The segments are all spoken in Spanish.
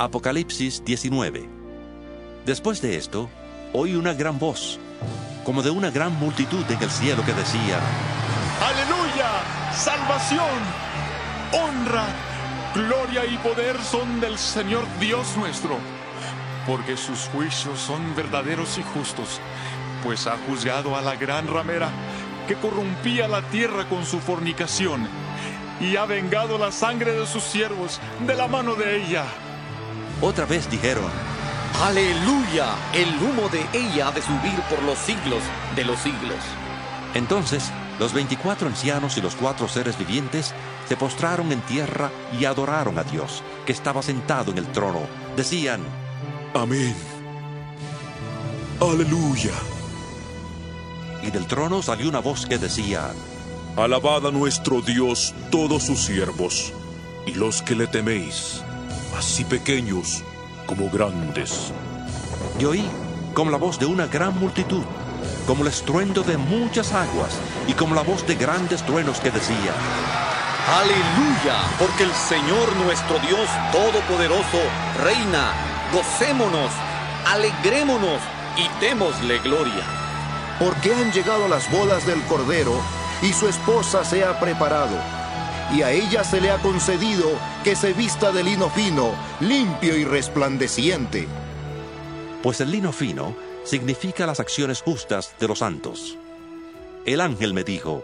Apocalipsis 19. Después de esto, oí una gran voz, como de una gran multitud en el cielo que decía, Aleluya, salvación, honra, gloria y poder son del Señor Dios nuestro, porque sus juicios son verdaderos y justos, pues ha juzgado a la gran ramera que corrompía la tierra con su fornicación y ha vengado la sangre de sus siervos de la mano de ella. Otra vez dijeron, Aleluya, el humo de ella ha de subir por los siglos de los siglos. Entonces los veinticuatro ancianos y los cuatro seres vivientes se postraron en tierra y adoraron a Dios, que estaba sentado en el trono. Decían, Amén. Aleluya. y del trono salió una voz que decía, Alabad a nuestro Dios todos sus siervos y los que le teméis, así pequeños como grandes. y oí como la voz de una gran multitud, como el estruendo de muchas aguas y como la voz de grandes truenos que decía, Aleluya, porque el Señor nuestro Dios Todopoderoso reina. Gocémonos, alegrémonos y démosle gloria. porque han llegado las bodas del Cordero y su esposa se ha preparado. Y a ella se le ha concedido que se vista de lino fino, limpio y resplandeciente, pues el lino fino significa las acciones justas de los santos. El ángel me dijo,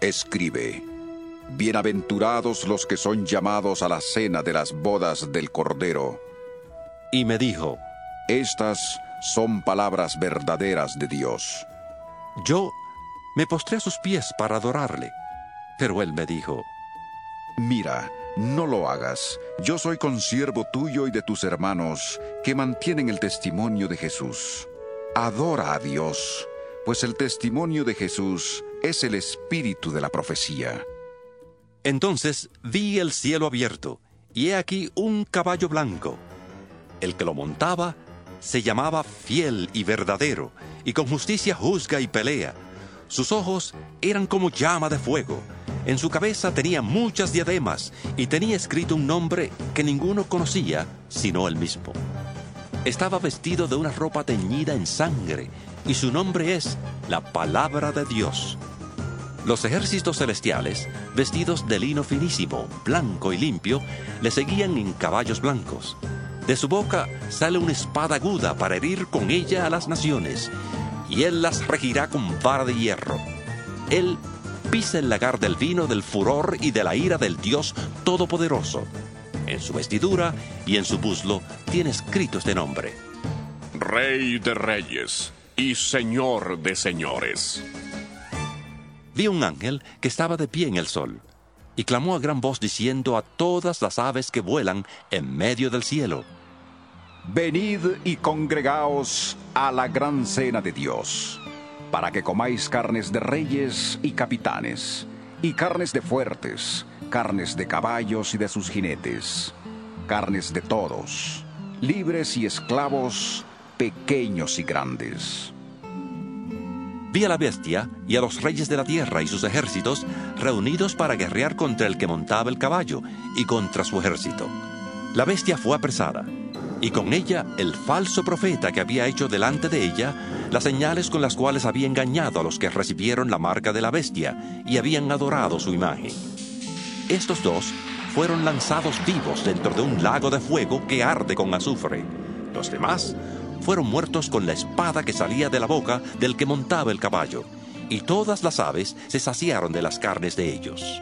Escribe, Bienaventurados los que son llamados a la cena de las bodas del Cordero. y me dijo, Estas son palabras verdaderas de Dios. yo me postré a sus pies para adorarle. Pero él me dijo, Mira, no lo hagas. Yo soy consiervo tuyo y de tus hermanos que mantienen el testimonio de Jesús. Adora a Dios, pues el testimonio de Jesús es el espíritu de la profecía. Entonces vi el cielo abierto, y he aquí un caballo blanco. El que lo montaba se llamaba fiel y verdadero, y con justicia juzga y pelea. Sus ojos eran como llama de fuego. En su cabeza tenía muchas diademas, y tenía escrito un nombre que ninguno conocía, sino él mismo. Estaba vestido de una ropa teñida en sangre, y su nombre es la palabra de Dios. Los ejércitos celestiales, vestidos de lino finísimo, blanco y limpio, le seguían en caballos blancos. De su boca sale una espada aguda para herir con ella a las naciones, y él las regirá con vara de hierro. Él pisa el lagar del vino del furor y de la ira del Dios Todopoderoso. En su vestidura y en su muslo tiene escrito este nombre. Rey de reyes y Señor de señores. vi un ángel que estaba de pie en el sol, y clamó a gran voz diciendo a todas las aves que vuelan en medio del cielo, Venid y congregaos a la gran cena de Dios, para que comáis carnes de reyes y capitanes, y carnes de fuertes, carnes de caballos y de sus jinetes, carnes de todos, libres y esclavos, pequeños y grandes. vi a la bestia y a los reyes de la tierra y sus ejércitos reunidos para guerrear contra el que montaba el caballo y contra su ejército. La bestia fue apresada, y con ella el falso profeta que había hecho delante de ella las señales con las cuales había engañado a los que recibieron la marca de la bestia y habían adorado su imagen. Estos dos fueron lanzados vivos dentro de un lago de fuego que arde con azufre. Los demás fueron muertos con la espada que salía de la boca del que montaba el caballo, y todas las aves se saciaron de las carnes de ellos.